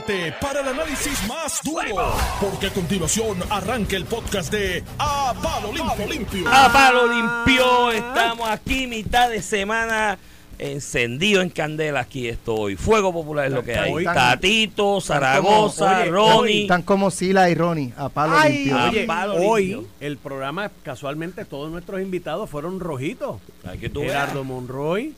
prepárate para el análisis más duro, porque a continuación arranca el podcast de A Palo Limpio. Limpio. A palo limpio, estamos aquí mitad de semana encendido en candela. Aquí estoy. Fuego popular es lo que hay. Tan- Tatito, Zaragoza, oye, Ronnie. Están como Sila y Ronnie, a palo Ay, limpio. A palo hoy limpio. el programa, casualmente todos nuestros invitados fueron rojitos. Gerardo Monroy,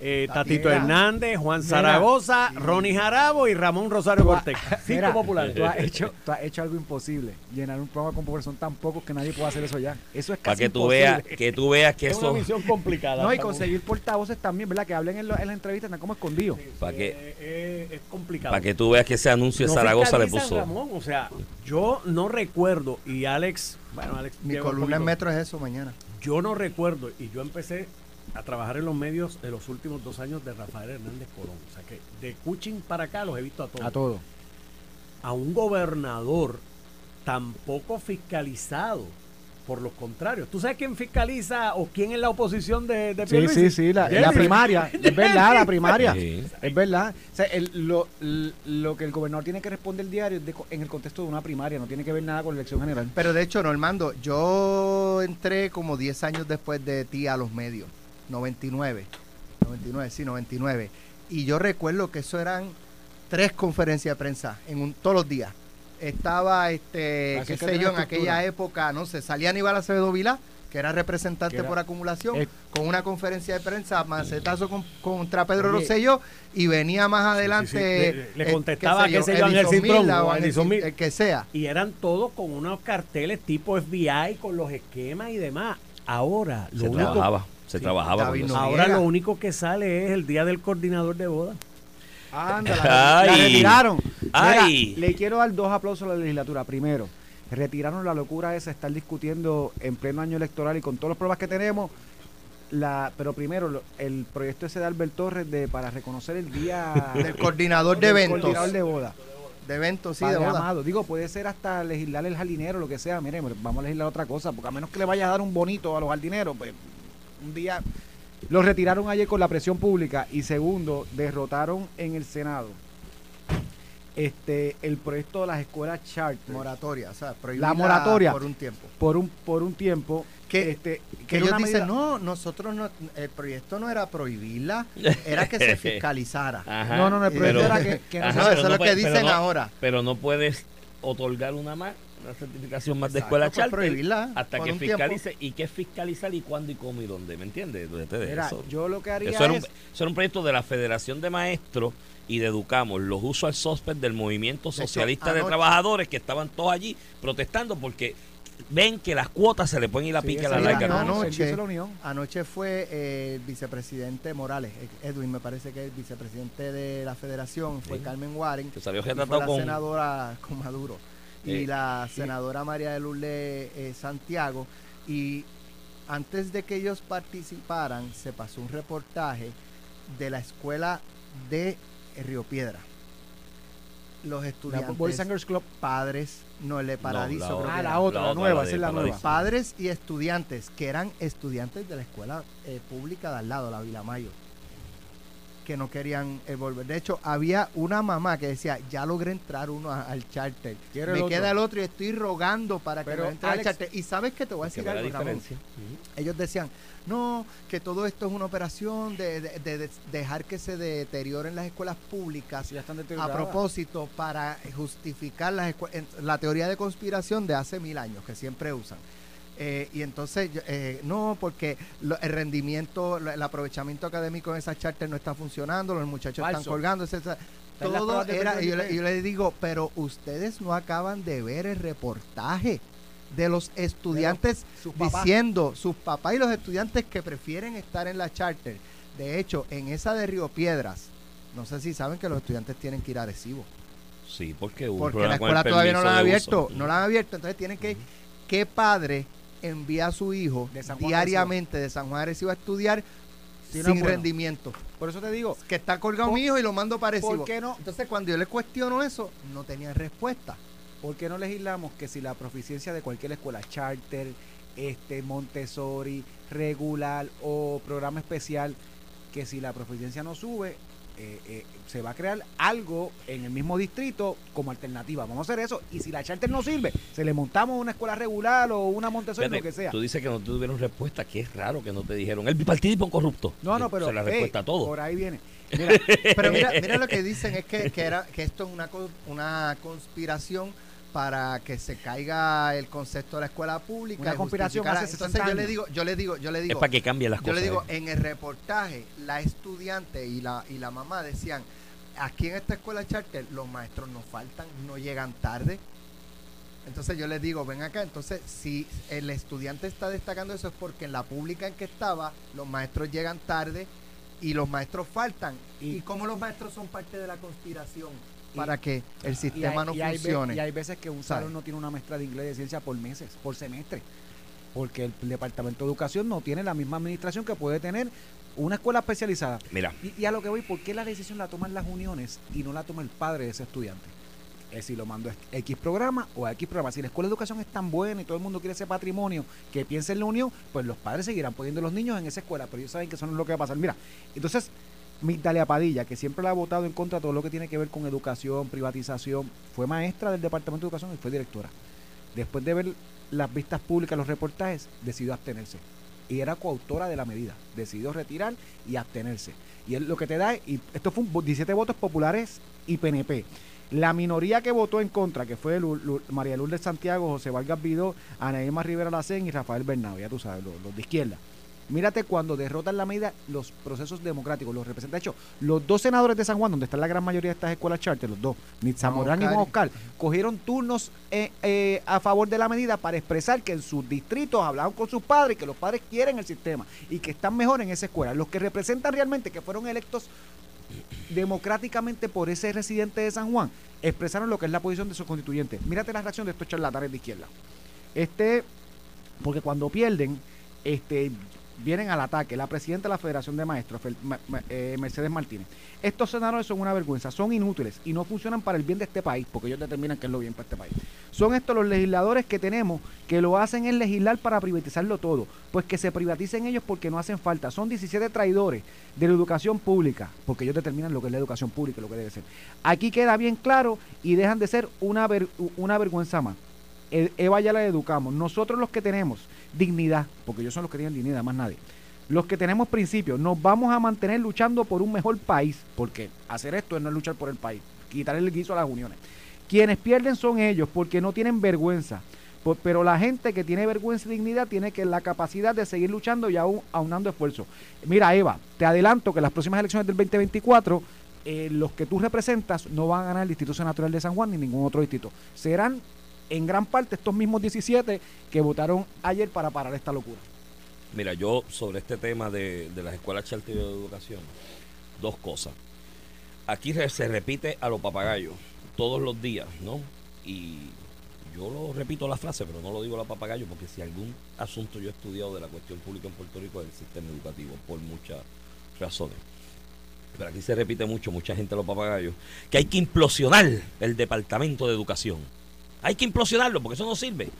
eh, La Tatito. Hernández, Juan Mira. Zaragoza, Ronnie Jarabo y Ramón Rosario Cortés. Cinco Mira, populares. Tú has, hecho, tú has hecho algo imposible. Llenar un programa con populares son tan pocos que nadie puede hacer eso ya. Eso es Para casi que tú imposible. veas, que tú veas que Es una eso. misión complicada. No, y conseguir portavoces también, ¿verdad? Que hablen en, lo- en las entrevistas, están como escondidos. Para que, Eh, eh, es complicado. para que tú veas que ese anuncio de No Zaragoza le fiscalizan, puso. Ramón, o sea, yo no recuerdo, y Alex, bueno, Alex, Mi un columna en poquito- metro es eso mañana. Yo no recuerdo, y yo empecé a trabajar en los medios de los últimos dos años de Rafael Hernández Colón. O sea que de Cuchín para acá los he visto a todos. A todo. A un gobernador tampoco fiscalizado. Por los contrarios. ¿Tú sabes quién fiscaliza o quién es la oposición de, de Sí, sí, sí, la, la primaria. Es verdad, la primaria. Sí. Es verdad. O sea, el- lo, que el gobernador tiene que responder el diario es de en el contexto de una primaria, no tiene que ver nada con la elección general. Pero de hecho, Normando, yo entré como 10 años después de ti a los medios. 99. 99, sí, 99. Y yo recuerdo que eso eran tres conferencias de prensa en un, todos los días. Estaba, este, Así qué que sé yo, en estructura. aquella época, no sé, salía Aníbal Acevedo Vilá, que era representante Que era- por acumulación, Eh, con una conferencia de prensa, macetazo con- contra Pedro Oye. Rosselló, y venía más adelante. sí. Le- le eh, contestaba, qué sé yo, Ángel Cintrón o Mil- el que sea. Y eran todos con unos carteles tipo FBI con los esquemas y demás. Ahora, lo Se único trabajaba. Se Sí, trabajaba. David cuando- no- Ahora lo único que sale es el día del coordinador de boda. Anda, la, la Ay. retiraron. Mira, Ay. le quiero dar dos aplausos a la legislatura. Primero, retiraron la locura esa, estar discutiendo en pleno año electoral y con todos los problemas que tenemos. La, pero primero, el proyecto ese de Albert Torres de, para reconocer el día Del coordinador de eventos. coordinador de boda. De eventos, sí, de boda. amado. Digo, puede ser hasta legislar el jardinero, lo que sea. Mire, vamos a legislar otra cosa, porque a menos que le vaya a dar un bonito a los jardineros, pues un día los retiraron ayer con la presión pública y segundo, derrotaron en el Senado este el proyecto de las escuelas charter Moratoria, o sea, prohibida La moratoria. por un tiempo. por un por un tiempo Que- este, Que ellos dicen, medida- no, nosotros no, el proyecto no era prohibirla, era que se fiscalizara. Ajá. No, no, no, el proyecto Pero- era que, que no Ajá, se- no, eso es lo puede- que pero dicen no- ahora. Pero no puedes otorgar una más, una certificación más de escuela pues charter prohibirla hasta que tiempo. fiscalice. ¿Y qué fiscalizar y cuándo y cómo y dónde? ¿Me entiendes? Mira, eso, yo lo que haría eso era, un, es eso era un proyecto de la Federación de Maestros y de Educamos, los usual suspect del Movimiento Socialista de anoche- Trabajadores que estaban todos allí protestando porque ven que las cuotas se le pueden ir a Sí, pique a la larga. Anoche- la unión. Anoche fue eh, el vicepresidente Morales, eh, Edwin me parece que es el vicepresidente de la federación, fue Sí. Carmen Warren, Que salió y fue la con... senadora con Maduro y Eh, la senadora María de Lourdes eh, Santiago y antes de que ellos participaran se pasó un reportaje de la escuela de Río Piedra los La estudiantes Boys Club padres no el de Paradiso la creo otra. que Ah, la otra, la, La otra, nueva, esa es la Paradiso. nueva. padres y estudiantes que eran estudiantes de la escuela eh, pública de al lado, la Vilamayo, que no querían eh, volver. De hecho, había una mamá que decía, ya logré entrar uno a- al charter. Quiero Me el otro". queda el otro y estoy rogando para que me entre al charter. Y sabes que te voy a decir algo, Ramón? Ellos decían, no, que todo esto es una operación de, de- de- de dejar que se deterioren las escuelas públicas ya están a propósito para justificar las la teoría de conspiración de hace mil años que siempre usan. Eh, y entonces, eh, no, porque lo- el rendimiento, lo- el aprovechamiento académico en esas charters no está funcionando, los muchachos están colgando, las Todo era, y yo, le, yo le digo, pero ustedes no acaban de ver el reportaje de los estudiantes sus diciendo, sus papás y los estudiantes que prefieren estar en la charter. De hecho, en esa de Río Piedras, no sé si saben que los estudiantes tienen que ir a Arecibo. Sí, porque hubo Porque la escuela todavía no la han abierto, uso. no la han abierto, entonces tienen que, ¿qué padre envía a su hijo De diariamente de San Juan Arecibo a estudiar no sin bueno. rendimiento? Por eso te digo, Que está colgado ¿Por- mi hijo y lo mando para Arecibo. ¿por qué no? Entonces cuando yo le cuestiono eso, no tenían respuesta. ¿por qué no legislamos que si la proficiencia de cualquier escuela, charter, este Montessori, regular o programa especial, que si la proficiencia no sube, eh, eh, se va a crear algo en el mismo distrito como alternativa. Vamos a hacer eso. Y si la charter no sirve, se le montamos una escuela regular o una Montessori, Fíjate, lo que sea. Tú dices que no tuvieron respuesta, que es raro que no te dijeron. El bipartidismo es corrupto. No, no, pero Se la hey, respuesta a todo. por ahí viene. Mira, pero mira, mira lo que dicen es que, que era que esto es una una conspiración para que se caiga el concepto de la escuela pública. Una conspiración hace 60 Entonces yo le digo, yo le digo, yo le Es digo, para que cambien las yo cosas. le digo, en el reportaje, la estudiante y la y la mamá decían, aquí en esta escuela charter los maestros no faltan, no llegan tarde. Entonces yo les digo, ven acá, entonces si el estudiante está destacando eso es porque en la pública en que estaba los maestros llegan tarde y los maestros faltan. ¿Y, Y- cómo los maestros son parte de la conspiración? Para que el Y sistema hay- no y hay ve- funcione. y hay veces que un salón no tiene una maestra de inglés y de ciencia por meses, por semestre. Porque el Departamento de Educación no tiene la misma administración que puede tener una escuela especializada. Mira, Y, y a lo que voy, ¿por qué la decisión la toman las uniones y no la toma el padre de ese estudiante? Es si lo mando a X programa o a X programa. Si la escuela de educación es tan buena y todo el mundo quiere ese patrimonio que piense en la unión, pues los padres seguirán poniendo a los niños en esa escuela, pero ellos saben que eso no es lo que va a pasar. Mira, entonces, Migdalia Padilla, que siempre la ha votado en contra de todo lo que tiene que ver con educación, privatización, fue maestra del Departamento de Educación y fue directora. Después de ver las vistas públicas, los reportajes, decidió abstenerse. Y era coautora de la medida. Decidió retirar y abstenerse. Y él lo que te da, y esto fue un vo- 17 votos populares y PNP. La minoría que votó en contra, que fue Lu- Lu- María Lourdes Santiago, José Vargas Vidó, Ana Irma Rivera Lacén y Rafael Bernabé, ya tú sabes, los de izquierda. Mírate cuando derrotan la medida los procesos democráticos, los representa. De hecho, los dos senadores de San Juan, donde está la gran mayoría de estas escuelas charter, los dos, Nitza Juan Morán y. Juan Oscar, cogieron turnos eh, eh, a favor de la medida para expresar que en sus distritos hablaron con sus padres, que los padres quieren el sistema y que están mejor en esa escuela. Los que representan realmente, que fueron electos democráticamente por ese residente de San Juan, expresaron lo que es la posición de sus constituyentes. Mírate la reacción de estos charlatanes de izquierda. Este, porque cuando pierden, este, vienen al ataque. La presidenta de la Federación de Maestros, eh, Mercedes Martínez. Estos senadores son una vergüenza, son inútiles y no funcionan para el bien de este país, porque ellos determinan qué es lo bien para este país. Son estos los legisladores que tenemos que lo hacen es legislar para privatizarlo todo. Pues que se privaticen ellos porque no hacen falta. Son 17 traidores de la educación pública, porque ellos determinan lo que es la educación pública y lo que debe ser. Aquí queda bien claro y dejan de ser una, una vergüenza más. E- Eva ya la educamos. Nosotros los que tenemos dignidad, porque ellos son los que tienen dignidad, más nadie. Los que tenemos principios, nos vamos a mantener luchando por un mejor país, porque hacer esto es no luchar por el país, quitar el guiso a las uniones. Quienes pierden son ellos, porque no tienen vergüenza. Pero la gente que tiene vergüenza y dignidad tiene que la capacidad de seguir luchando y aún aunando esfuerzos. Mira, Eva, te adelanto que las próximas elecciones del 2024, eh, los que tú representas no van a ganar el Instituto Natural de San Juan ni ningún otro distrito. Serán en gran parte estos mismos 17 que votaron ayer para parar esta locura. Mira, yo sobre este tema de, de las escuelas charter de educación, dos cosas. Aquí se repite a los papagayos todos los días, ¿no? Y yo lo repito la frase, pero no lo digo a los papagayos porque si algún asunto yo he estudiado de la cuestión pública en Puerto Rico es el sistema educativo, por muchas razones. Pero aquí se repite mucho, mucha gente a los papagayos, que hay que implosionar el departamento de educación. Hay que implosionarlo porque eso no sirve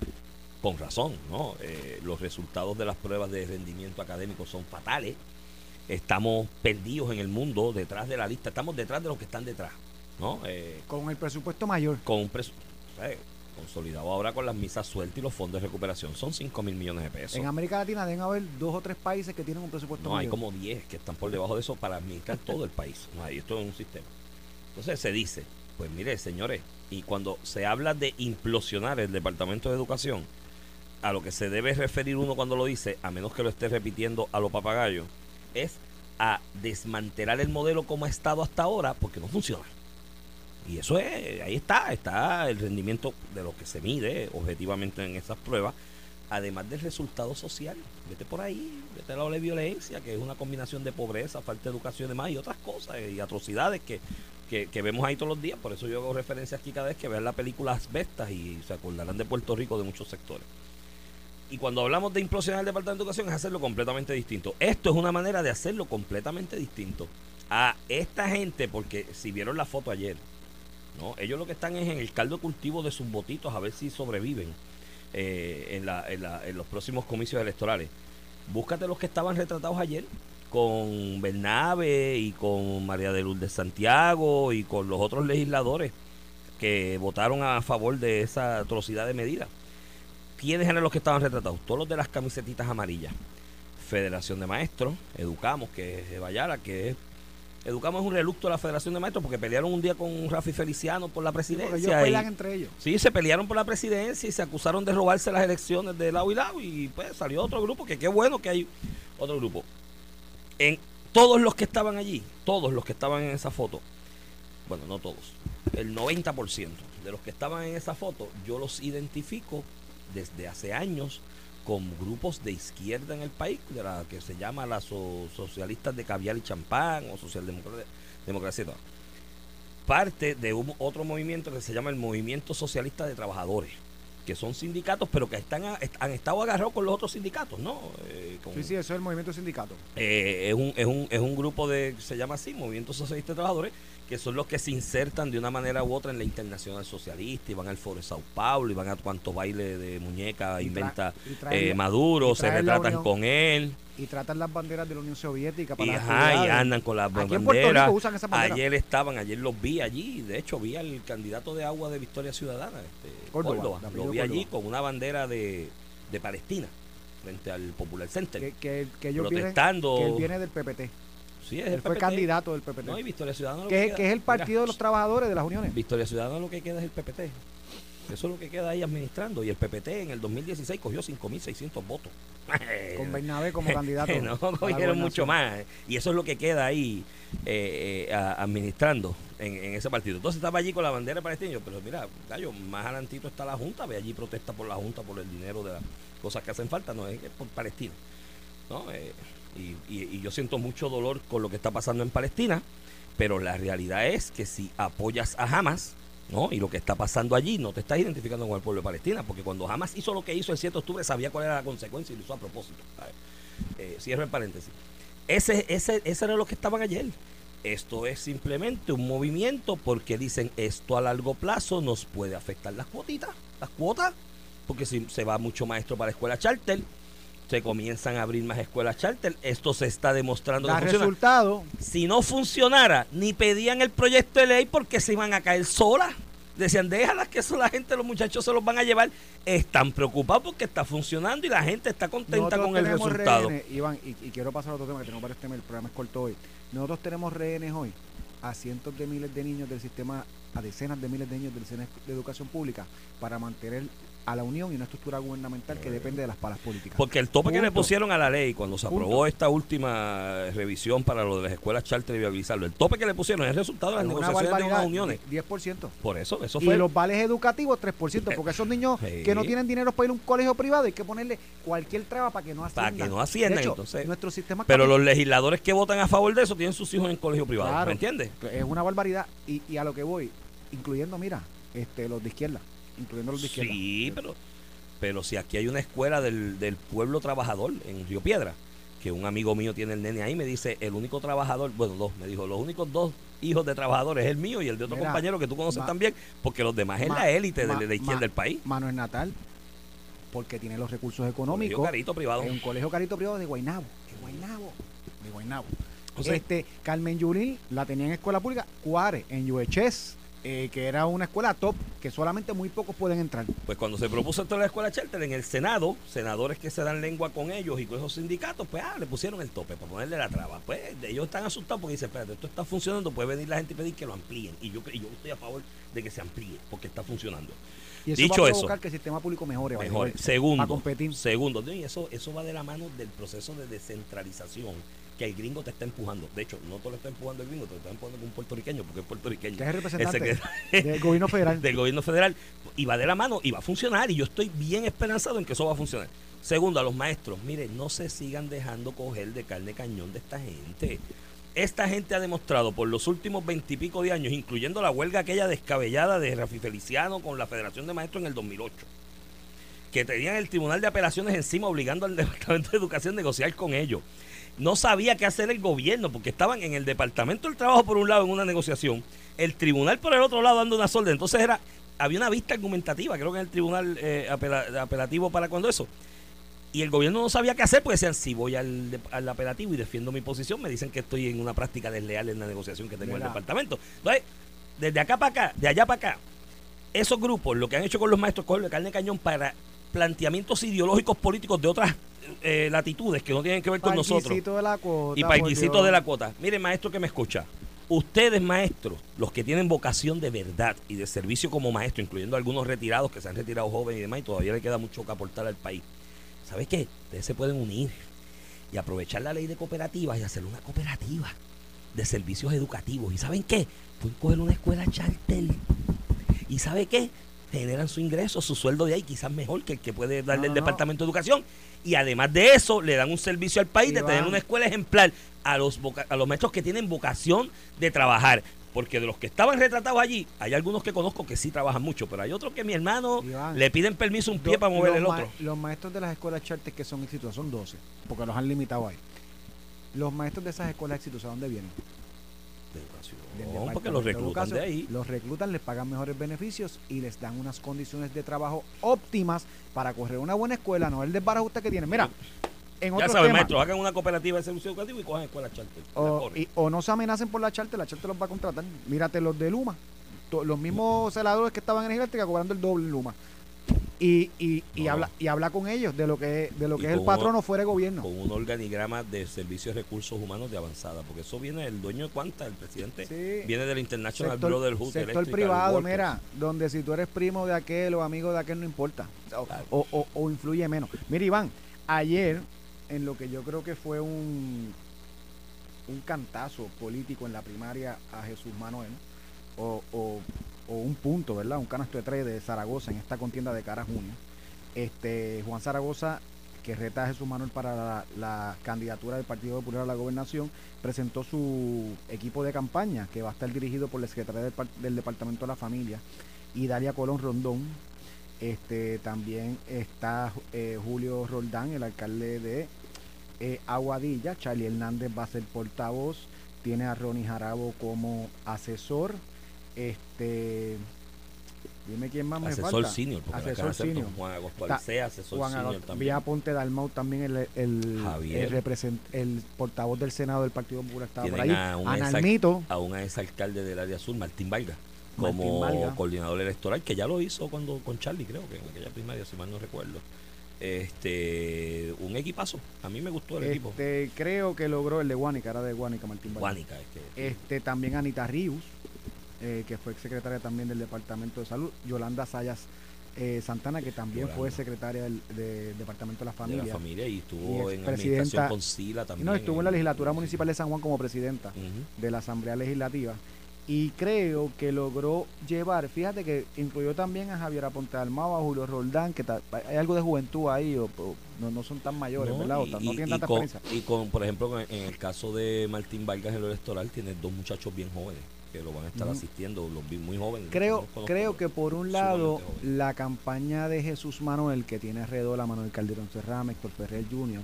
con razón, ¿no? Eh, los resultados de las pruebas de rendimiento académico son fatales. Estamos perdidos en el mundo, detrás de la lista. Estamos detrás de los que están detrás, ¿no? Eh, Con el presupuesto mayor. con un presu- ¿sabes? consolidado ahora con las misas sueltas y los fondos de recuperación. Son 5 mil millones de pesos. En América Latina deben haber dos o tres países que tienen un presupuesto No, hay mayor. como 10 que están por debajo de eso para administrar todo el país. No hay, esto es un sistema. Entonces se dice, pues mire, señores, y cuando se habla de implosionar el Departamento de Educación, a lo que se debe referir uno cuando lo dice, a menos que lo esté repitiendo a los papagayos, es a desmantelar el modelo como ha estado hasta ahora porque no funciona. Y eso es, ahí está, está el rendimiento de lo que se mide objetivamente en esas pruebas, además del resultado social. Vete por ahí, vete a la ola de violencia, que es una combinación de pobreza, falta de educación y demás, y otras cosas, y atrocidades que, que, vemos ahí todos los días. Por eso yo hago referencia aquí cada vez que vean la película Asbestas y se acordarán de Puerto Rico de muchos sectores. Y cuando hablamos de implosionar el Departamento de Educación es hacerlo completamente distinto. Esto es una manera de hacerlo completamente distinto a esta gente, porque si vieron la foto ayer, ¿no? Ellos lo que están es en el caldo cultivo de sus votitos a ver si sobreviven eh, en, en los próximos comicios electorales. Búscate los que estaban retratados ayer con Bernabe y con María de Lourdes Santiago y con los otros legisladores que votaron a favor de esa atrocidad de medida. ¿Quiénes eran los que estaban retratados? Todos los de las camisetitas amarillas. Federación de Maestros, Educamos, que es Bayara, que es Educamos es un relucto de la Federación de Maestros porque pelearon un día con Rafi Feliciano por la presidencia. ellos pelean entre ellos. Sí, se pelearon por la presidencia y se acusaron de robarse las elecciones de lado y lado y pues salió otro grupo, que qué bueno que hay otro grupo. En todos los que estaban allí, todos los que estaban en esa foto, bueno, no todos, el 90% de los que estaban en esa foto, yo los identifico desde hace años con grupos de izquierda en el país, de la que se llama las socialistas de caviar y champán o socialdemocracia. Parte de un, otro movimiento que se llama el Movimiento Socialista de Trabajadores, que son sindicatos, pero que están han estado agarrados con los otros sindicatos, ¿no? Eh, sí, sí, eso es el movimiento sindicato. Eh, es, un, es, un, es un grupo de, se llama así, Movimiento Socialista de Trabajadores, que son los que se insertan de una manera u otra en la internacional socialista y van al Foro de Sao Paulo y van a cuantos bailes de muñeca inventa eh, Maduro, se retratan con él. Y tratan las banderas de la Unión Soviética para y, ajá, y andan con las banderas. Ayer estaban, ayer los vi allí, de hecho vi al candidato de agua de Victoria Ciudadana, este, Córdoba, lo vi allí con una bandera de, de Palestina frente al Popular Center. Que, que, protestando. que él viene del PPT él fue candidato del PPT. No, y Victoria Ciudadana. Que, es el partido de los trabajadores de las uniones. Victoria Ciudadana lo que queda es el PPT. Eso es lo que queda ahí administrando. Y el PPT en el 2016 cogió 5.600 votos. Con Bernabé como candidato. no, cogieron mucho más. Y eso es lo que queda ahí eh, eh, administrando en, ese partido. Entonces estaba allí con la bandera palestina. Pero mira, gallo, más adelantito está la Junta. Ve allí protesta por la Junta por el dinero de las cosas que hacen falta. No es por Palestina. ¿no? Eh, y, yo siento mucho dolor con lo que está pasando en Palestina, pero la realidad es que si apoyas a Hamas, ¿no? Y lo que está pasando allí, no te estás identificando con el pueblo de Palestina, porque cuando Hamas hizo lo que hizo el 7 de octubre, sabía cuál era la consecuencia y lo hizo a propósito. Eh, cierro el paréntesis. Ese, ese, ese era lo que estaban ayer. Esto es simplemente un movimiento porque dicen esto a largo plazo nos puede afectar las cuotitas, las cuotas, porque si se va mucho maestro para la escuela charter, se comienzan a abrir más escuelas charter. Esto se está demostrando. Da resultado. Si no funcionara, ni pedían el proyecto de ley porque se iban a caer solas. Decían, déjalas que eso la gente, los muchachos se los van a llevar. Están preocupados porque está funcionando y la gente está contenta con el resultado. Iván, y, quiero pasar a otro tema que tengo para este tema, el programa es corto hoy. Nosotros tenemos rehenes hoy a cientos de miles de niños del sistema, a decenas de miles de niños del sistema de educación pública para mantener a la Unión y una estructura gubernamental que depende de las palas políticas. Porque el tope que le pusieron a la ley cuando se aprobó esta última revisión para lo de las escuelas charter y viabilizarlo, el tope que le pusieron es el resultado de las negociaciones de las uniones. 10%. Por eso, eso fue. Y los vales educativos 3%, porque esos niños que no tienen dinero para ir a un colegio privado hay que ponerle cualquier traba para que no asciendan. Para que no asciendan, entonces. Nuestro sistema pero los legisladores que votan a favor de eso tienen sus hijos en colegio privado, ¿me entiendes? Es una barbaridad. Y, y a lo que voy, incluyendo, mira, este los de izquierda, incluyendo los de izquierda. Sí, pero pero si aquí hay una escuela del, pueblo trabajador en Río Piedra, que un amigo mío tiene el nene ahí, me dice, el único trabajador, bueno, dos, me dijo, los únicos dos hijos de trabajadores es el mío y el de otro compañero que tú conoces también, porque los demás es la élite de, la izquierda del país. Manuel Natal, porque tiene los recursos económicos. Un carito privado. un colegio carito privado de Guaynabo, de Guaynabo, de Guaynabo. este, Carmen Yulín la tenía en escuela pública, Cuare, en UHS, eh, que era una escuela top que solamente muy pocos pueden entrar. Pues cuando se propuso esto de la escuela charter en el Senado, senadores que se dan lengua con ellos y con esos sindicatos, pues ah, le pusieron el tope para ponerle la traba. Pues ellos están asustados porque dicen, espérate, esto está funcionando, puede venir la gente y pedir que lo amplíen. Y yo, yo estoy a favor de que se amplíe porque está funcionando. Y eso Dicho va a provocar eso, que el sistema público mejore. Mejor. Segundo, segundo, y eso, eso va de la mano del proceso de descentralización que el gringo te está empujando. De hecho, no te lo está empujando el gringo, te lo está empujando con un puertorriqueño, porque es puertorriqueño. Que es el representante del gobierno federal. Del gobierno federal. Y va de la mano y va a funcionar. Y yo estoy bien esperanzado en que eso va a funcionar. Segundo, a los maestros, mire, no se sigan dejando coger de carne cañón de esta gente. Esta gente ha demostrado por los últimos veintipico de años, incluyendo la huelga aquella descabellada de Rafi Feliciano con la Federación de Maestros en el 2008, que tenían el Tribunal de Apelaciones encima obligando al Departamento de Educación a negociar con ellos no sabía qué hacer el gobierno, porque estaban en el Departamento del Trabajo por un lado en una negociación, el tribunal por el otro lado dando una orden. Entonces era, había una vista argumentativa, creo que en el tribunal eh, apelativo para cuando eso. Y el gobierno no sabía qué hacer, porque decían, si voy al, al apelativo y defiendo mi posición, me dicen que estoy en una práctica desleal en la negociación que tengo en el departamento. Entonces, desde acá para acá, de allá para acá, esos grupos lo que han hecho con los maestros es cogerlo de carne de cañón para planteamientos ideológicos políticos de otras eh, latitudes que no tienen que ver con nosotros. De la cuota, Y parquisito de la cuota. Mire, maestro que me escucha. Ustedes, maestros, los que tienen vocación de verdad y de servicio como maestro, incluyendo algunos retirados que se han retirado jóvenes y demás, y todavía le queda mucho que aportar al país. ¿Sabes qué? Ustedes se pueden unir y aprovechar la ley de cooperativas y hacer una cooperativa de servicios educativos. ¿Y saben qué? Pueden coger una escuela charter. ¿Y sabe qué? Generan su ingreso, su sueldo de ahí, quizás mejor que el que puede darle No, el no. Departamento de Educación. Y además de eso, le dan un servicio al país de tener una escuela ejemplar a los, a los maestros que tienen vocación de trabajar. Porque de los que estaban retratados allí, hay algunos que conozco que sí trabajan mucho, pero hay otros que mi hermano Iván. le piden permiso un pie para mover el otro. Los maestros de las escuelas charter que son exitosas son 12, porque los han limitado ahí. Los maestros de esas escuelas exitosas, ¿dónde vienen? De educación, Del porque los reclutan de Educación. ahí. Los reclutan, les pagan mejores beneficios y les dan unas condiciones de trabajo óptimas para correr una buena escuela, no el desbarajuste que tienen. Mira, en Ya otro saben, tema, maestros, hagan una cooperativa de servicio educativo y cojan escuelas charter. o, y- o no se amenacen por la charter, la charter los va a contratar. Mírate los de Luma, los mismos celadores que estaban en eléctrica cobrando el doble en Luma. Y, y, y No. habla y habla con ellos de lo que de lo que es el patrono uno- fuera de gobierno. con un organigrama de servicios de recursos humanos de avanzada, porque eso viene del dueño de cuanta, el presidente, Sí. viene del International sector, Brotherhood sector privado, mira, donde si tú eres primo de aquel o amigo de aquel no importa. O, Claro. o- o- o influye menos. Mira, Iván, ayer, en lo que yo creo que fue un, un cantazo político en la primaria a Jesús Manuel, o, o- un punto, ¿verdad? Un canasto de tres de Zaragoza en esta contienda de cara a junio. Este, Juan Zaragoza, que reta a Jesús Manuel para la, candidatura del Partido Popular a la gobernación, presentó su equipo de campaña, que va a estar dirigido por la secretaria del Departamento de la Familia, y Dalia Colón Rondón. Este, también está eh, Julio Roldán, el alcalde de eh, Aguadilla. Charlie Hernández va a ser portavoz. Tiene a Ronnie Jarabo como asesor. Este, dime quién más me Asesor falta. senior, porque Asesor senior. Juan Agosto Ta- Alicea, asesor Juan senior también. Vía Ponte Dalmau también el, el, el, represent- el portavoz del Senado del Partido Popular estaba por ahí. A un ex- Nalmito, a un exalcalde del área sur, Martín Valga, Martín como Valga. coordinador electoral, que ya lo hizo cuando con Charlie, creo que en aquella primaria, si mal no recuerdo. Este, un equipazo. A mí me gustó el equipo. este, creo que logró el de Guánica, era de Guánica Martín Valga. Guánica, es que. Este, también Anita Ríos, eh, que fue secretaria también del Departamento de Salud. Yolanda Sayas eh, Santana, que también Yolanda. fue secretaria del, de- Departamento de la de Familia. la familia y estuvo Y en administración con Sila también. no, estuvo en la legislatura municipal de San Juan como presidenta de la Asamblea Legislativa. Y creo que logró llevar, fíjate que incluyó también a Javier Aponte Almao, a Julio Roldán, que ta- hay algo de juventud ahí, o, o no, no son tan mayores, No, ¿verdad? O tan- no tienen y tanta con, experiencia. y con, por ejemplo, en en el caso de Martín Vargas en lo electoral, tiene dos muchachos bien jóvenes que lo van a estar asistiendo, los vi muy jóvenes. Creo, los creo que por un lado la campaña de Jesús Manuel, que tiene alrededor a Manuel Calderón Serrame, Héctor Ferrer Jr.,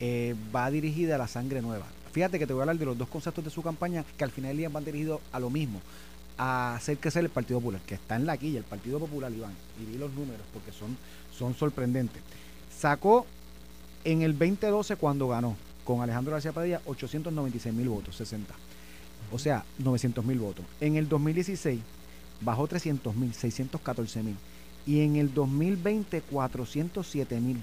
eh, va dirigida a la sangre nueva. Fíjate que te voy a hablar de los dos conceptos de su campaña que al final del día van dirigidos a lo mismo, a hacer crecer el Partido Popular, que está en la quilla, el Partido Popular, Iván, y vi los números porque son, son sorprendentes. Sacó en el 2012 cuando ganó con Alejandro García Padilla 896 mil votos, 60. O sea, 900 mil votos. En el 2016 bajó 300 mil, 614 mil. Y en el 2020 407 mil.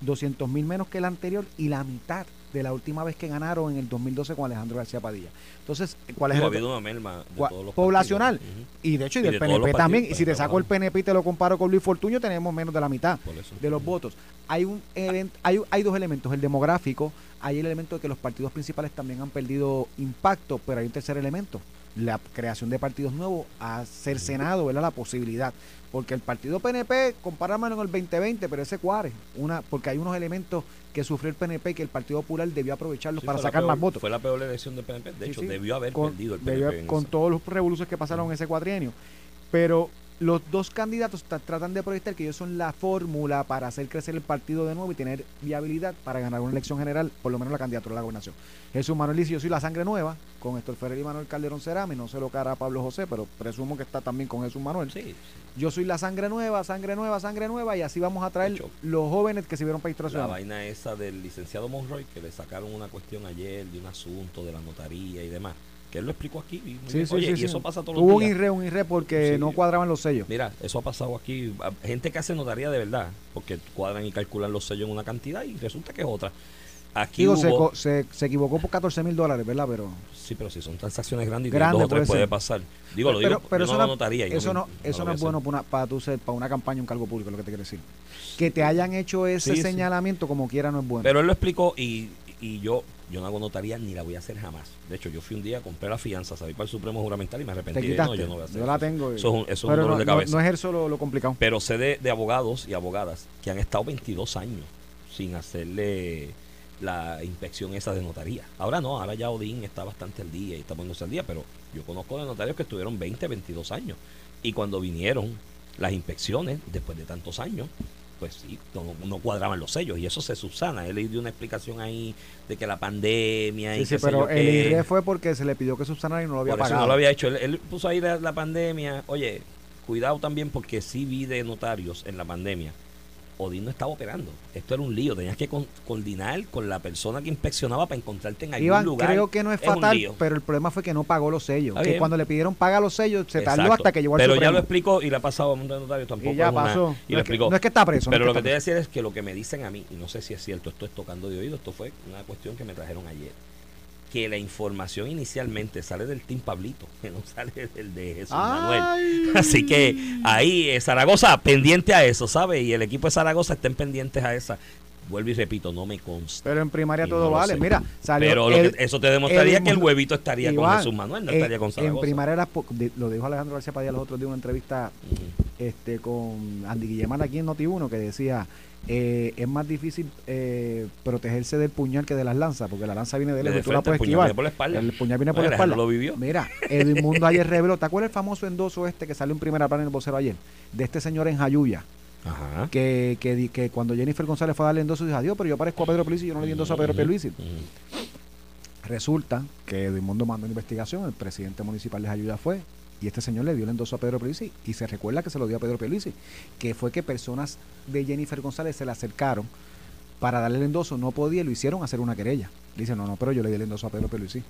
200 mil menos que el anterior y la mitad de la última vez que ganaron en el 2012 con Alejandro García Padilla. Entonces, ¿cuál es el ha habido una merma de todos los poblacional. Y de hecho, y Y del de PNP también. Y si te saco el. PNP y te lo comparo con Luis Fortuño, tenemos menos de la mitad de los votos. Hay un event- hay, hay dos elementos, el demográfico, hay el elemento de que los partidos principales también han perdido impacto, pero hay un tercer elemento, la creación de partidos nuevos ha cercenado ¿verdad? la posibilidad. Porque el partido PNP, compárame en el 2020, pero ese cuare, una, porque hay unos elementos que sufrió el PNP que el Partido Popular debió aprovecharlos Sí, para sacar peor- más votos. Fue la peor elección del PNP. De Sí, hecho, sí. debió haber con, perdido el debió- PNP. en con esa. todos los revoluciones que pasaron en ese cuatrienio. Pero los dos candidatos ta- tratan de proyectar que ellos son la fórmula para hacer crecer el partido de nuevo y tener viabilidad para ganar una elección general, por lo menos la candidatura a la gobernación. Jesús Manuel dice, yo soy la sangre nueva, con Héctor Ferrer y Manuel Calderón Cerami, no sé lo que hará Pablo José, pero presumo que está también con Jesús Manuel. Sí, Yo soy la sangre nueva, sangre nueva, sangre nueva, y así vamos a traer los jóvenes que se vieron para la Ciudadana. vaina esa del licenciado Monroy, que le sacaron una cuestión ayer de un asunto de la notaría y demás, que él lo explicó aquí. y Sí, sí, Oye, sí, y eso pasa todos Tuvo los un días. irre, un irre porque no cuadraban los sellos. Mira, eso ha pasado aquí. A- Gente que hace notaría de verdad, porque cuadran y calculan los sellos en una cantidad y resulta que es otra. Aquí Digo, se, hubo, se, se equivocó por 14 mil dólares, ¿verdad? Pero, sí, pero si son transacciones grandes y de Grande dos o tres puede pasar. Digo, lo digo, pero yo eso no no, lo notaría. eso no, eso no es bueno para una, para, tu ser- para una campaña, un cargo público, lo que te quiero decir. Que te hayan hecho ese señalamiento como quiera no es bueno. Pero él lo explicó y, y yo yo no hago notaría ni la voy a hacer jamás. De hecho, yo fui un día, compré la fianza, salí para el Supremo Juramental y me arrepentí. te. No, yo no voy a hacer yo la eso. tengo. Eso es un, eso es un dolor no, de no- cabeza. no ejerzo lo, lo complicado. Pero sé de, de abogados y abogadas que han estado 22 años sin hacerle la inspección esa de notaría. Ahora no, ahora ya Odín está bastante al día y está poniéndose al día, pero yo conozco de notarios que estuvieron 20, 22 años. Y cuando vinieron las inspecciones, después de tantos años, pues sí, no, no cuadraban los sellos y eso se subsana. Él dio una explicación ahí de que la pandemia y Sí, sí, pero el. IRE fue porque se le pidió que subsanara y no lo había Por eso pagado. no lo había hecho. Él, él puso ahí la, la pandemia. Oye, cuidado también porque sí vi de notarios en la pandemia. Odín no estaba operando. Esto era un lío. Tenías que con- coordinar con la persona que inspeccionaba para encontrarte en algún Iván, lugar. creo que no es, fatal, pero el problema fue que no pagó los sellos. Que bien. cuando le pidieron paga los sellos, se tardó hasta que llegó al Pero ya lo explicó y le ha pasado a un notarios tampoco. Y ya es una- pasó. y no, lo es que, no es que está preso. no Pero lo que te voy a decir es que lo que me dicen a mí, y no sé si es cierto, esto es tocando de oído, esto fue una cuestión que me trajeron ayer, que la información inicialmente sale del Team Pablito, que no sale del de Jesús Manuel. Así que ahí eh, Zaragoza pendiente a eso, ¿sabes? Y el equipo de Zaragoza estén pendientes a esa. Vuelvo y repito, no me consta. Pero en primaria todo no vale. sé. Mira, salió Pero lo el- que- eso te demostraría el- que el huevito estaría con Jesús Manuel, no eh, estaría con En Zaragoza. primaria era lo dijo Alejandro García Padilla los otros días en una entrevista. Este con Andy Guillemán aquí en Noti1 que decía eh, es más difícil eh, protegerse del puñal que de las lanzas, porque la lanza viene de lejos tú la el puedes puñal esquivar. viene por la espalda. El puñal viene por No, la espalda. lo vivió. Mira, Edwin Mundo ayer reveló, ¿te acuerdas el famoso endoso este que salió en primera plana en el vocero ayer? De este señor en Jayuya, Ajá. que, que, que cuando Jennifer González fue a darle endoso, dijo, adiós, pero yo parezco a Pedro Pelici, yo no le di endoso a Pedro ujú. Resulta que Edwin Mundo mandó una investigación, el presidente municipal de Ayuda fue, y este señor le dio el endoso a Pedro Pierluisi, y se recuerda que se lo dio a Pedro Pierluisi, que fue que personas de Jennifer González se le acercaron para darle el endoso, no podía, y lo hicieron hacer una querella. Dice, no, no, pero yo le di el endoso a Pedro Pierluisi.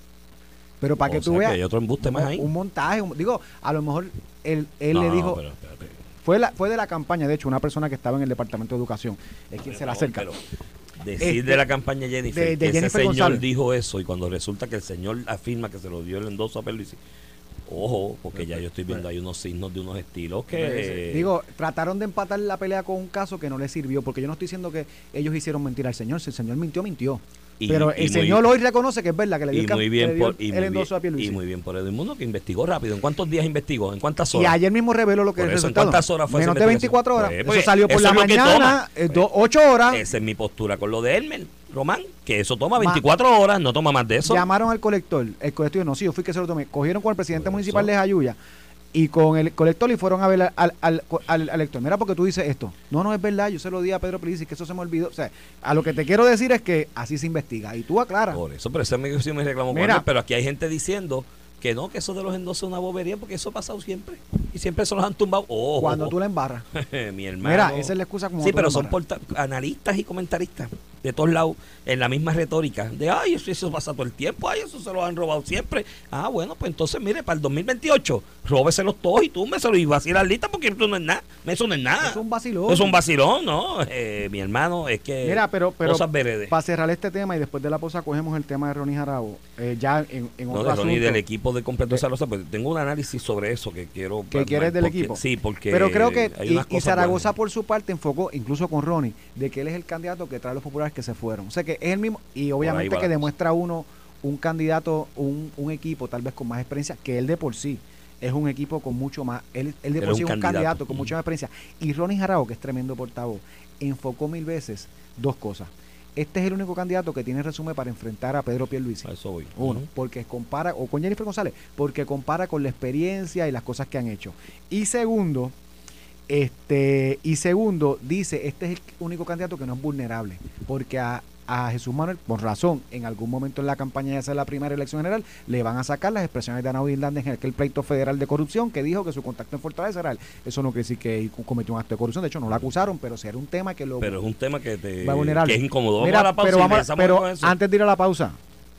Pero para O que tú veas... hay otro embuste más un- ahí. Un montaje, un- digo, a lo mejor él, él No, le dijo, pero espérate. fue, la, fue de la campaña, de hecho, una persona que estaba en el Departamento de Educación, es quien se le No, acerca. pero decir Este, de la campaña Jennifer de- de que ese señor González. dijo eso y cuando resulta que el señor afirma que se lo dio el endoso a Pierluisi ojo porque ya yo estoy viendo ahí unos signos de unos estilos que Digo, trataron de empatar la pelea con un caso que no le sirvió, porque yo no estoy diciendo que ellos hicieron mentir al señor. Si el señor mintió, mintió. Y- Pero y el muy- señor hoy reconoce que es verdad, que le dio, y muy bien el y muy bien, endoso a Pierluisi. y muy bien por Edmundo que investigó rápido en cuántos días investigó en cuántas Y horas ayer mismo reveló lo que Por es eso, ¿en cuántas horas fue Menos de 24 horas. Pues, eso salió por eso la mañana, toma. eh, Pues, do- 8 horas. esa es mi postura con lo de Elmer Román que eso toma 24 horas no toma más de eso Llamaron al colector. El colector dijo, no, sí, yo fui que se lo tomé. Cogieron con el presidente Por municipal eso. de Jayuya y con el colector y fueron a ver al, al, al, al- elector. Mira, porque tú dices esto. No, no es verdad, yo se lo di a Pedro Pelici, que eso se me olvidó. O sea, a lo que te quiero decir es que así se investiga. Y tú aclaras. Por eso, pero ese amigo sí me reclamó Mira. él, pero aquí hay gente diciendo que no, que eso de los endosos es una bobería, porque eso ha pasado siempre. Y siempre se los han tumbado. Ojo, Cuando tú la embarras. mi hermano. Mira, esa es la excusa como Sí, tú pero son analistas y comentaristas de todos lados en la misma retórica. De, ay, eso, eso pasa todo el tiempo, ay, eso se lo han robado siempre. Ah, bueno, pues entonces, mire, para el 2028, róbeselos todos y túmbeselos y vacíe las listas porque eso no es nada. Eso no es nada. Es un vacilón. Eso es un vacilón, ¿no? Eh, mi hermano, es que. Mira, pero, pero cosas veredes. para cerrar este tema y después de la pausa cogemos el tema de Ronnie Jarabo, eh, ya en, en No, otro de Ronnie, asunto. del equipo de completo de Zaragoza, pues tengo un análisis sobre eso que quiero. ¿Que quieres del porque- equipo? Sí, porque. Pero creo que hay y, unas y cosas Zaragoza buenas. por su parte enfocó, incluso con Ronnie, de que él es el candidato que trae a los populares que se fueron. O sea que es el mismo, y obviamente que demuestra uno un candidato, un, un equipo tal vez con más experiencia que él de por sí. Es un equipo con mucho más, él, él de por sí es un candidato. candidato con Ujú. mucha más experiencia. Y Ronnie Jarabo, que es tremendo portavoz, enfocó mil veces dos cosas. Este es el único candidato que tiene resumen para enfrentar a Pedro Pierluisi. A eso voy. Uno, porque compara, o con Jennifer González, porque compara con la experiencia y las cosas que han hecho. Y segundo, este, y segundo, dice, este es el único candidato que no es vulnerable, porque a, a Jesús Manuel, por razón, en algún momento en la campaña de hacer la primera elección general, le van a sacar las expresiones de Ana Hernández en aquel pleito federal de corrupción que dijo que su contacto en Fortaleza era él. Eso no quiere decir que cometió un acto de corrupción, de hecho no lo acusaron, pero será un tema que lo Pero es un tema que, te, va vulnerable. que es incómodo. Vamos Mira, a la pausa pero vamos a- pero con antes de ir a la pausa,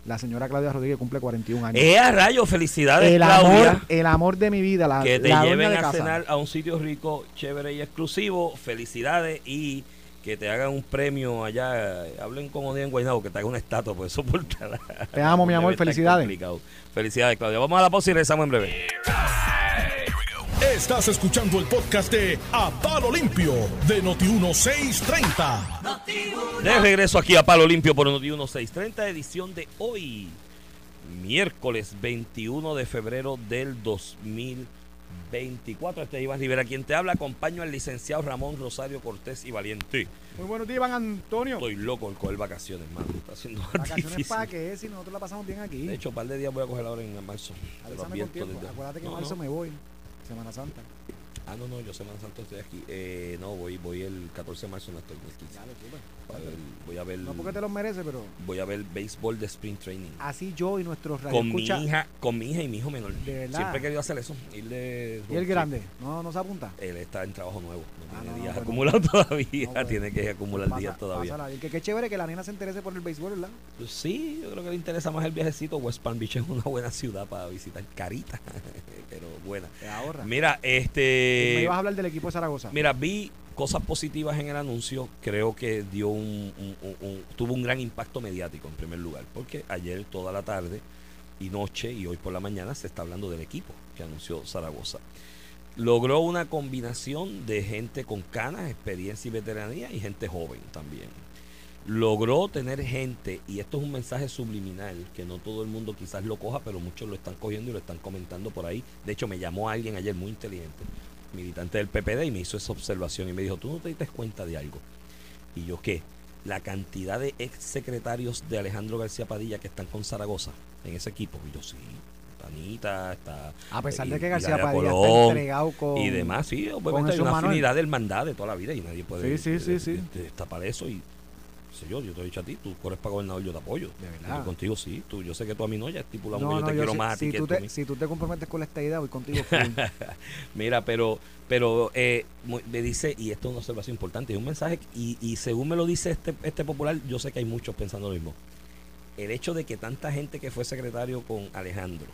la señora Claudia Rodríguez cumple 41 años. ¡Eh, a rayo! Felicidades, el Claudia. amor, el amor de mi vida, la, que te la lleven de a casa. cenar a un sitio rico, chévere y exclusivo. Felicidades y que te hagan un premio allá. Hablen como día en Guaynabo, que te hagan una estatua, pues soportar. Te amo, mi amor, felicidades. Felicidades, Claudia. Vamos a la pausa y regresamos en breve. Estás escuchando el podcast de A Palo Limpio de Noti1630. De regreso aquí a Palo Limpio por Noti 1630, edición de hoy, miércoles 21 de febrero del 2024. Este es Iván Rivera, quien te habla. Acompaño al licenciado Ramón Rosario Cortés y Valiente. Muy buenos días, Iván Antonio. Estoy loco en coger vacaciones, mano. Está haciendo Vacaciones para qué, si nosotros la pasamos bien aquí. De hecho, un par de días voy a coger ahora en marzo. Acuérdate que en marzo no. me voy. Semana Santa. Ah, no, no, yo Semana Santa estoy aquí. Eh, no, voy voy el 14 de marzo, no estoy el 15. Dale, súper. Voy a ver, voy a ver, No porque te los mereces, pero voy a ver béisbol de Spring Training. así yo y nuestros con mi hija, con mi hija y mi hijo menor. De verdad. Siempre he querido hacer eso. Ir de Y el grande, no, no se apunta. Él está en trabajo nuevo, no Ah, tiene no, días acumulados todavía. Tiene que acumular Pasa- días todavía. Que qué chévere que la nena se interese por el béisbol, ¿verdad? Pues sí, yo creo que le interesa más el viajecito. West Palm Beach es una buena ciudad para visitar. Carita, pero buena. Te ahorra. Mira, me este. ibas a hablar del equipo de Zaragoza. Mira, vi cosas positivas en el anuncio. Creo que dio un, un- un- un- tuvo un gran impacto mediático en primer lugar, porque ayer toda la tarde y noche y hoy por la mañana se está hablando del equipo que anunció Zaragoza. Logró una combinación de gente con canas, experiencia y veteranía y gente joven también. Logró tener gente, y esto es un mensaje subliminal, que no todo el mundo quizás lo coja, pero muchos lo están cogiendo y lo están comentando por ahí. De hecho, me llamó alguien ayer muy inteligente, militante del PPD, y me hizo esa observación y me dijo, ¿tú no te diste cuenta de algo? Y yo, ¿qué? La cantidad de ex secretarios de Alejandro García Padilla que están con Zaragoza en ese equipo. Y yo, sí, Anita, está... A pesar de y- que García Padilla está entregado con. y demás, sí, obviamente hay una afinidad de hermandad de toda la vida y nadie puede Sí, sí, sí, eh, eh, tapar eso y sé yo, yo te he dicho a ti, tú corres para gobernador, yo te apoyo. De verdad. Yo contigo sí, tú, yo sé que tú a mí no, ya estipulamos No, que yo no, te yo quiero si- más a ti si, que tú te, si tú te comprometes con esta idea, voy contigo. Mira, pero pero eh, me dice, y esto es una observación importante, es un mensaje, y, y según me lo dice este, este popular, yo sé que hay muchos pensando lo mismo. El hecho de que tanta gente que fue secretario con Alejandro,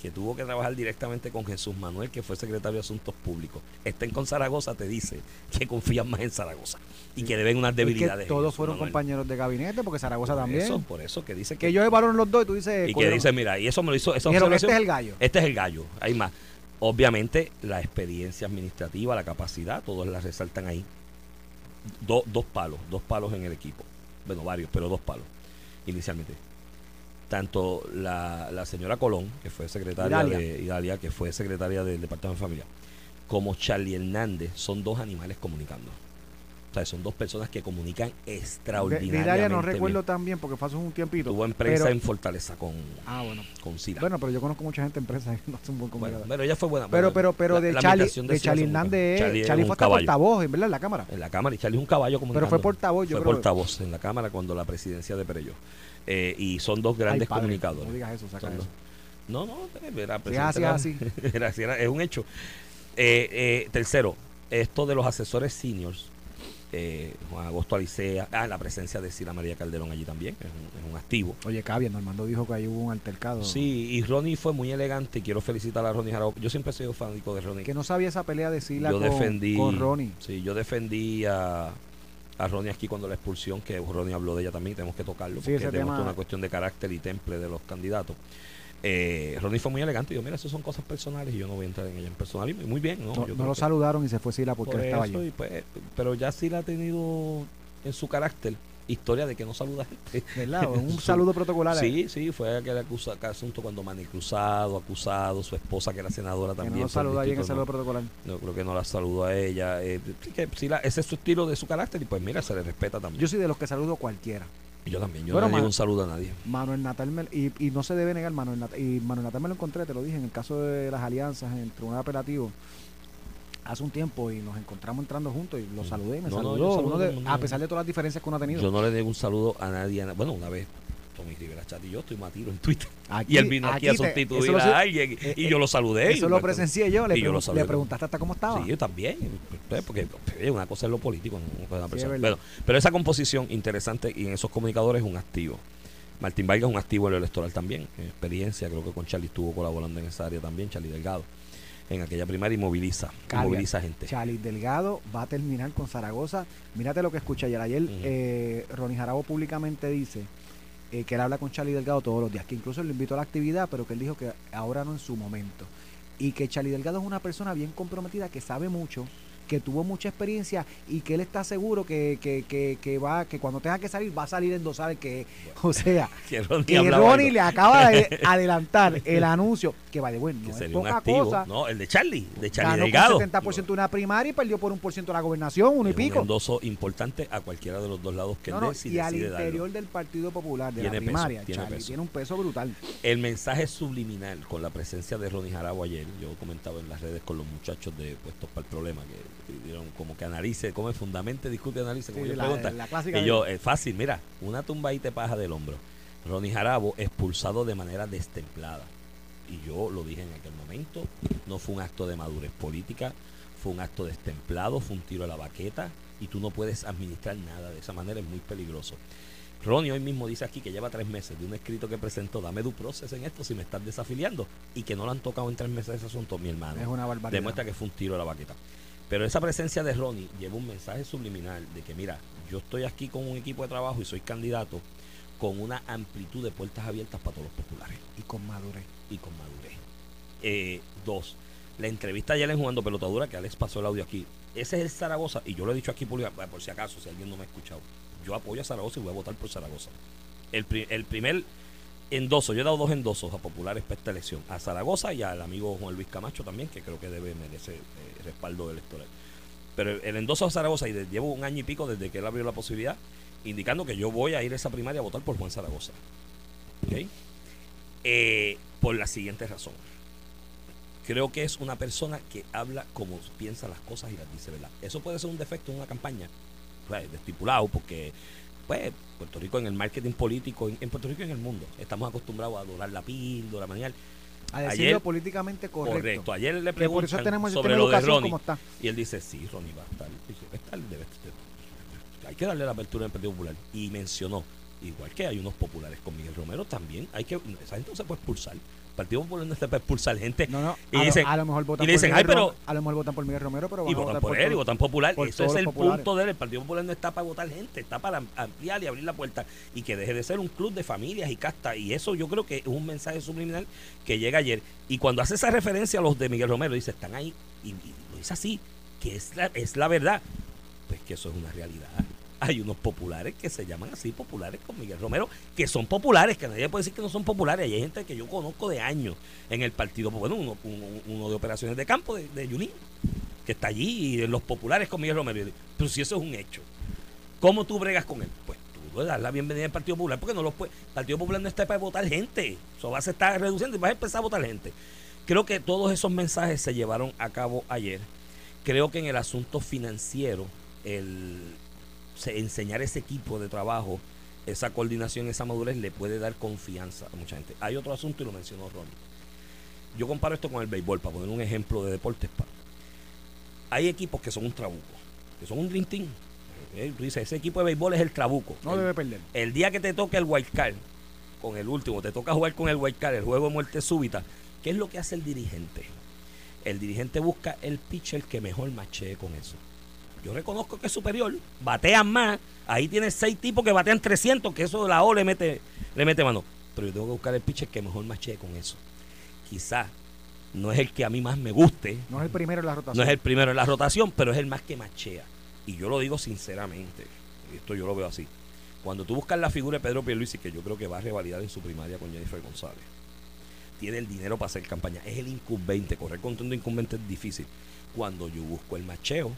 que tuvo que trabajar directamente con Jesús Manuel, que fue secretario de Asuntos Públicos, estén con Zaragoza, te dice que confían más en Zaragoza y que deben unas Es debilidades. que todos Jesús fueron Manuel. compañeros de gabinete, porque Zaragoza Por también. Eso, por eso, que dice que, que yo evaluaron los dos y tú dices. y que dice, mira, y eso me lo hizo esa dijeron, este es el gallo. Este es el gallo, hay más. Obviamente, la experiencia administrativa, la capacidad, todos la resaltan ahí. Do- dos palos, dos palos en el equipo. Bueno, varios, pero dos palos, inicialmente. Tanto la, la señora Colón, que fue secretaria de Idalia, que fue secretaria del Departamento de Familia, como Charlie Hernández, son dos animales comunicando. O sea, son dos personas que comunican De, de extraordinariamente. Italia no recuerdo tan bien porque fue hace un tiempito. Tuvo empresa pero- en Fortaleza con, Ah, bueno. con Sila. Bueno, pero yo conozco mucha gente en empresa no es un buen Bueno, comunicador. pero ella fue buena. pero, bueno, pero, pero la- de la Charlie, de Charlie Hernández. Charlie, fue hasta portavoz, ¿verdad? En la Cámara. En la Cámara, y Charlie es un caballo comunicando. fue portavoz, yo Fue creo. portavoz en la Cámara cuando la presidencia de Perello. Eh, y son dos grandes Ay, padre, comunicadores. No digas eso, saca eso. dos. No, no, era Si es así, así. era- era- era- es un hecho. Eh, eh, tercero, esto de los asesores seniors, eh, Juan Agosto Alicea, ah, la presencia de Sila María Calderón allí también, es un, es un activo. Oye, Cabia, Normando dijo que ahí hubo un altercado. Sí, y Ronnie fue muy elegante y quiero felicitar a Ronnie Jarabo. Yo siempre he sido fanático de Ronnie. Que no sabía esa pelea de Sila yo con, defendí con Ronnie. Sí, yo defendí a, a Ronnie aquí cuando la expulsión, que Ronnie habló de ella también, tenemos que tocarlo, Sí, porque ese demuestra tema- una cuestión de carácter y temple de los candidatos. Eh, Ronnie fue muy elegante y yo, mira, eso son cosas personales y yo no voy a entrar en ella en personalismo. Y muy bien, ¿no? No, Yo no creo lo que saludaron y se fue Sila porque por él estaba allí. y pues, pero ya sí la ha tenido en su carácter historia de que no saluda gente. ¿Verdad? Un saludo protocolar. a él. Sí, sí, fue aquel acusa- asunto cuando Manny Cruzado, acusado, su esposa que era senadora Que también. no saludó ahí en el saludo protocolar. No, creo que no la saludó a ella. eh, sí que sí la- ese es su estilo de su carácter y pues mira, se le respeta también. Yo soy de los que saludo a cualquiera. Yo también, yo Bueno, no le digo un saludo a nadie. Manuel Natal me- y, y no se debe negar Manuel Natal, y Manuel Natal me lo encontré, te lo dije, en el caso de las alianzas entre un apelativo hace un tiempo y nos encontramos entrando juntos y lo saludé y me No, no, saludó, saludo uno a de- el a pesar de todas las diferencias que uno ha tenido. Yo no le digo un saludo a nadie. a na- Bueno, una vez Tommy Rivera Chat y yo estoy matiro en Twitter. Aquí- y él vino aquí, a aquí te- sustituir a alguien eh, y eh, yo lo saludé. Eso y lo presencié yo, le, y yo lo pregun- saludé. le preguntaste hasta cómo estaba. Sí, yo también. pues, Porque oye, una cosa es lo político, no es Sí, persona. pero esa composición interesante y en esos comunicadores es un activo. Martín Vargas es un activo en lo electoral también. En experiencia, creo que con Charlie estuvo colaborando en esa área también, Charlie Delgado. En aquella primaria y moviliza, Carga. moviliza gente. Charlie Delgado va a terminar con Zaragoza. Mírate lo que escuché ayer. Ayer Ujú. eh, Ronnie Jarabo públicamente dice eh, que él habla con Charlie Delgado todos los días, que incluso lo invitó a la actividad, pero que él dijo que ahora no en su momento. Y que Charlie Delgado es una persona bien comprometida, que sabe mucho, que tuvo mucha experiencia y que él está seguro que, que, que, que va, que cuando tenga que salir, va a salir endosar el que, o sea, Que Ronnie que Ronnie le acaba de adelantar el anuncio, que va de bueno, que no es poca activo. cosa. No, el de Charlie, de Charlie Ganó Delgado. con 70% de una primaria y perdió por un por ciento la gobernación, uno y Es un pico. endoso importante a cualquiera de los dos lados que No, él no, si y al decide darlo. interior del Partido Popular, de la Tiene peso, primaria, tiene Charlie, peso. tiene un peso brutal. El mensaje subliminal con la presencia de Ronnie Jarabo ayer, yo comentaba en las redes con los muchachos de Puestos para el Problema, que como que analice, como fundamente, discute, analice, como Sí, ellos la- clásica Y yo, es fácil, mira, una tumba y te paja del hombro. Ronnie Jarabo expulsado de manera destemplada. Y yo lo dije en aquel momento, no fue un acto de madurez política, fue un acto destemplado, fue un tiro a la baqueta y tú no puedes administrar nada de esa manera, es muy peligroso. Ronnie hoy mismo dice aquí que lleva tres meses de un escrito que presentó, dame tu proceso en esto si me estás desafiliando y que no lo han tocado en tres meses ese asunto, mi hermano. Es una barbaridad. Demuestra que fue un tiro a la baqueta. Pero esa presencia de Ronnie lleva un mensaje subliminal de que, mira, yo estoy aquí con un equipo de trabajo y soy candidato con una amplitud de puertas abiertas para todos los populares Y con madurez. y con madurez. Eh, dos, la entrevista ayer en Jugando Pelotadura, que Alex pasó el audio aquí. Ese es el Zaragoza, y yo lo he dicho aquí pública- por si acaso, si alguien no me ha escuchado. Yo apoyo a Zaragoza y voy a votar por Zaragoza. El, el primer endoso, yo he dado dos endosos a populares para esta elección, a Zaragoza y al amigo Juan Luis Camacho también, que creo que debe merece eh, respaldo electoral. Pero el, endoso a Zaragoza, y llevo un año y pico desde que él abrió la posibilidad, indicando que yo voy a ir a esa primaria a votar por Juan Zaragoza. ¿Ok? Eh, por la siguiente razón. Creo que es una persona que habla como piensa las cosas y las dice, ¿verdad? Eso puede ser un defecto en una campaña, pues, estipulado, porque pues Puerto Rico en el marketing político, en, en Puerto Rico y en el mundo, estamos acostumbrados a adorar la píldora, manial. A decirlo Ayer- políticamente correcto. Correcto. Ayer le preguntan tenemos sobre lo de Ronnie. está. Y él dice, sí, Ronnie va a estar. Dice, estar, debe. Hay que darle la apertura al Partido Popular. Y mencionó, igual que hay unos populares con Miguel Romero, también hay que, esa gente no se puede expulsar. Partido Popular no se puede expulsar gente. No, no. Y a, lo- dicen- a lo mejor votan y le dicen, por "Ay, pero- a lo mejor votan por Miguel Romero, pero van y a votan votar por él, y votan popular. Eso es el populares. punto de él. El Partido Popular no está para votar gente, está para ampliar y abrir la puerta y que deje de ser un club de familias y castas. Y eso yo creo que es un mensaje subliminal que llega ayer. Y cuando hace esa referencia a los de Miguel Romero, dice, están ahí, y, y lo dice así, que es la, es la verdad. Pues que eso es una realidad. Hay unos populares que se llaman así, populares con Miguel Romero, que son populares, que nadie puede decir que no son populares. Hay gente que yo conozco de años en el partido, bueno, uno, uno, de operaciones de campo de, de Yunín, que está allí, y los populares con Miguel Romero. Pero si eso es un hecho, ¿cómo tú bregas con él? Pues tú le das la bienvenida al Partido Popular, porque no los puede, el Partido Popular no está para votar gente. Eso va a está reduciendo y vas a empezar a votar gente. Creo que todos esos mensajes se llevaron a cabo ayer. Creo que en el asunto financiero, el enseñar ese equipo de trabajo, esa coordinación, esa madurez le puede dar confianza a mucha gente. Hay otro asunto y lo mencionó Ronnie. Yo comparo esto con el béisbol, para poner un ejemplo de deportes. Hay equipos que son un trabuco, que son un dream team. Eh, Tú dices, ese equipo de béisbol es el trabuco. No El- debe perder. el día que te toque el wild card, con el último, te toca jugar con el wild card, el juego de muerte súbita, ¿qué es lo que hace el dirigente? El dirigente busca el pitcher que mejor machee con eso. Yo reconozco que es superior, batean más, ahí tienes seis tipos que batean 300, que eso la O le mete, le mete mano. Pero yo tengo que buscar el pitcher que mejor machee con eso. Quizá no es el que a mí más me guste, No es el primero en la rotación. no es el primero en la rotación, pero es el más que machea. Y yo lo digo sinceramente, esto yo lo veo así. Cuando tú buscas la figura de Pedro Pierluisi, que yo creo que va a revalidar en su primaria con Jennifer González, tiene el dinero para hacer campaña, es el incumbente, correr contra un incumbente es difícil. Cuando yo busco el macheo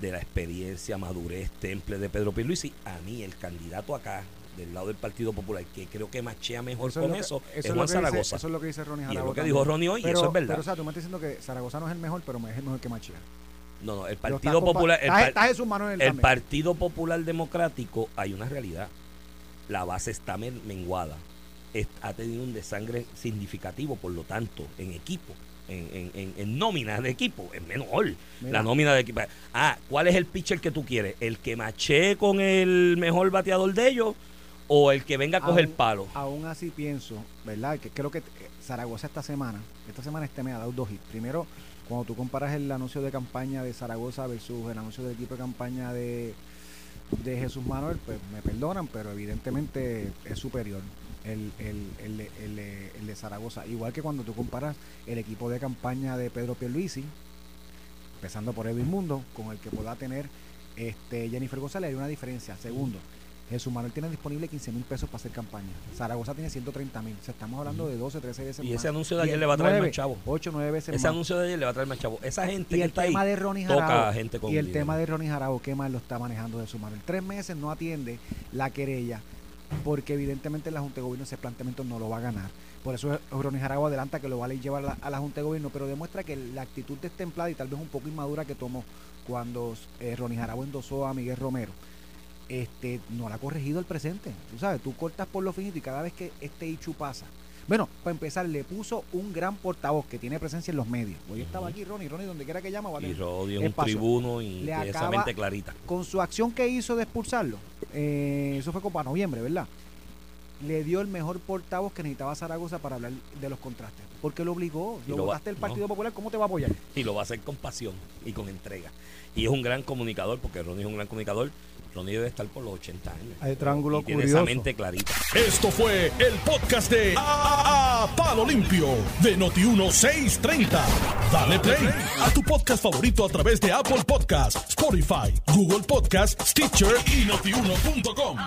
de la experiencia, madurez, temple de Pedro Pierluisi, a mí el candidato acá, del lado del Partido Popular, que creo que machea mejor Eso con que- eso, es es Juan dice- Zaragoza. eso es lo que dice Ronnie Y es lo que también. dijo Ronnie hoy, y pero, eso es verdad. Pero, o sea, tú me estás diciendo que Zaragoza no es el mejor, pero es el mejor que Machia. no, no, el Partido Popular... El, Jesús Manuel. Partido Popular Democrático, hay una realidad. La base está men- menguada. Es- ha tenido un desangre significativo, por lo tanto, en equipo, en, en, en- en nómina de equipo, es menor. Mira. La nómina de equipo. Ah, ¿cuál es el pitcher que tú quieres? ¿El que machee con el mejor bateador de ellos o el que venga a coger Aún- palo? Aún así pienso, ¿verdad? Que creo que eh, Zaragoza esta semana, esta semana este me ha dado dos hits. Primero, cuando tú comparas el anuncio de campaña de Zaragoza versus el anuncio del equipo de campaña de, de Jesús Manuel, pues me perdonan, pero evidentemente es superior el, el, el, de- el de- Zaragoza. Igual que cuando tú comparas el equipo de campaña de Pedro Pierluisi, empezando por Edwin Mundo, con el que pueda tener este Jennifer González, hay una diferencia. Segundo, Jesús Manuel tiene disponible 15 mil pesos para hacer campaña. Zaragoza tiene 130 mil. O sea, estamos hablando de 12, 13 veces Y más. ese anuncio de Y ayer le va a traer nueve, más chavo. 8, 9 veces Ese más. anuncio de ayer le va a traer más chavo. Esa gente y que el está tema ahí de Ronnie toca Jarabo. gente con y el dinero. tema de Ronnie Jarabo, ¿qué más lo está manejando Jesús Manuel? Tres meses no atiende la querella porque evidentemente la Junta de Gobierno ese planteamiento no lo va a ganar. Por eso Ronnie Jarabo adelanta que lo va a llevar a la, Junta de Gobierno, pero demuestra que la actitud destemplada y tal vez un poco inmadura que tomó cuando eh, Ronnie Jarabo endosó a Miguel Romero, este no la ha corregido el presente. Tú sabes, tú cortas por lo finito y cada vez que este Ichu pasa. Bueno, para empezar, le puso un gran portavoz que tiene presencia en los medios. Hoy estaba aquí Ronnie, Ronnie, donde quiera que llama, va a Y tener- Rodi es un tribuno y Le acaba- mente clarita. con su acción que hizo de expulsarlo, eh, eso fue como para noviembre, ¿verdad? Le dio el mejor portavoz que necesitaba Zaragoza para hablar de los contrastes. Porque lo obligó. Y Lo, lo va- votaste el no. Partido Popular, ¿cómo te va a apoyar? Y lo va a hacer con pasión y con entrega. Y es un gran comunicador, porque Ronnie es un gran comunicador. Ronnie debe estar por los 80 años. Hay triángulo y tiene curioso. esa mente clarita. Esto fue el podcast de A, Palo Limpio de Noti1630. Dale play a tu podcast favorito a través de Apple Podcasts, Spotify, Google Podcasts, Stitcher y notiuno.com.